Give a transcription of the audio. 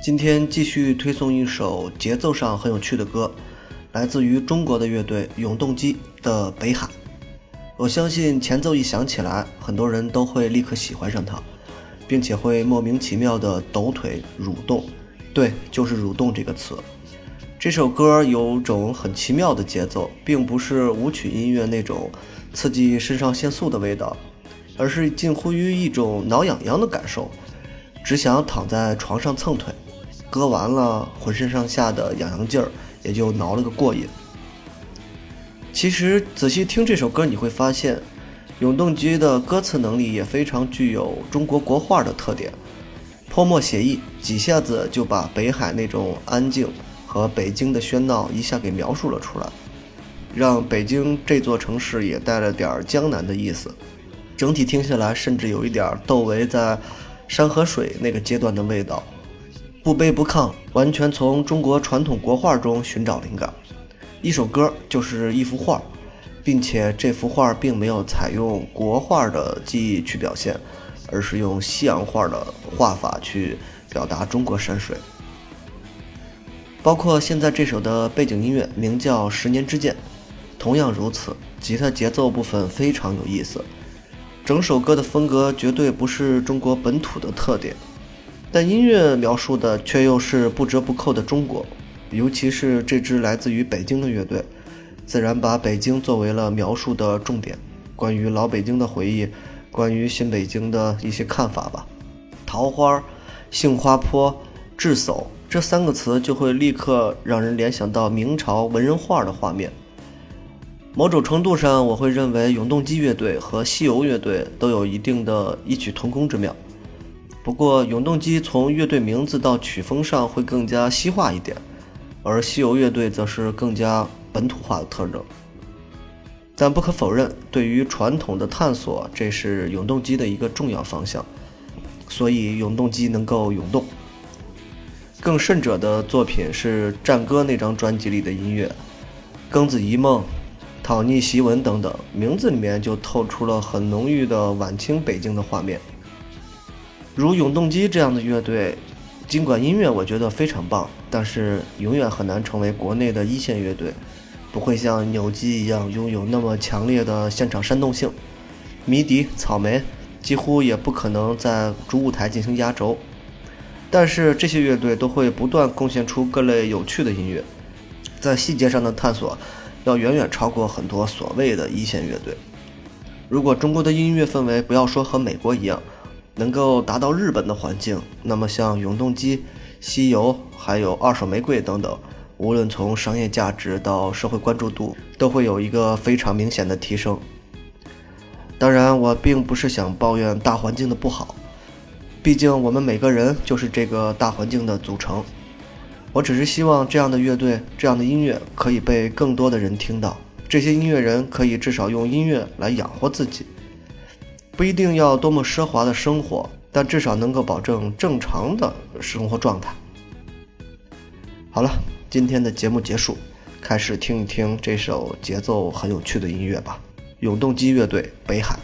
今天继续推送一首节奏上很有趣的歌，来自于中国的乐队永动机的《北海》。我相信前奏一响起来，很多人都会立刻喜欢上它，并且会莫名其妙的抖腿蠕动。对，就是“蠕动”这个词。这首歌有种很奇妙的节奏，并不是舞曲音乐那种刺激肾上腺素的味道，而是近乎于一种挠痒痒的感受，只想躺在床上蹭腿。割完了，浑身上下的痒痒劲儿也就挠了个过瘾。其实仔细听这首歌，你会发现，永动机的歌词能力也非常具有中国国画的特点，泼墨写意，几下子就把北海那种安静和北京的喧闹一下给描述了出来，让北京这座城市也带了点江南的意思。整体听下来，甚至有一点窦唯在《山河水》那个阶段的味道。不卑不亢，完全从中国传统国画中寻找灵感。一首歌就是一幅画，并且这幅画并没有采用国画的技艺去表现，而是用西洋画的画法去表达中国山水。包括现在这首的背景音乐名叫《十年之剑》，同样如此。吉他节奏部分非常有意思，整首歌的风格绝对不是中国本土的特点。但音乐描述的却又是不折不扣的中国，尤其是这支来自于北京的乐队，自然把北京作为了描述的重点。关于老北京的回忆，关于新北京的一些看法吧。桃花、杏花坡、智叟这三个词就会立刻让人联想到明朝文人画的画面。某种程度上，我会认为永动机乐队和西游乐队都有一定的异曲同工之妙。不过，永动机从乐队名字到曲风上会更加西化一点，而西游乐队则是更加本土化的特征。但不可否认，对于传统的探索，这是永动机的一个重要方向。所以，永动机能够涌动。更甚者的作品是《战歌》那张专辑里的音乐，《庚子一梦》《讨逆檄文》等等，名字里面就透出了很浓郁的晚清北京的画面。如永动机这样的乐队，尽管音乐我觉得非常棒，但是永远很难成为国内的一线乐队，不会像扭机一样拥有那么强烈的现场煽动性。迷笛、草莓几乎也不可能在主舞台进行压轴，但是这些乐队都会不断贡献出各类有趣的音乐，在细节上的探索要远远超过很多所谓的一线乐队。如果中国的音乐氛围不要说和美国一样。能够达到日本的环境，那么像永动机、西游，还有二手玫瑰等等，无论从商业价值到社会关注度，都会有一个非常明显的提升。当然，我并不是想抱怨大环境的不好，毕竟我们每个人就是这个大环境的组成。我只是希望这样的乐队、这样的音乐可以被更多的人听到，这些音乐人可以至少用音乐来养活自己。不一定要多么奢华的生活，但至少能够保证正常的生活状态。好了，今天的节目结束，开始听一听这首节奏很有趣的音乐吧。永动机乐队《北海》。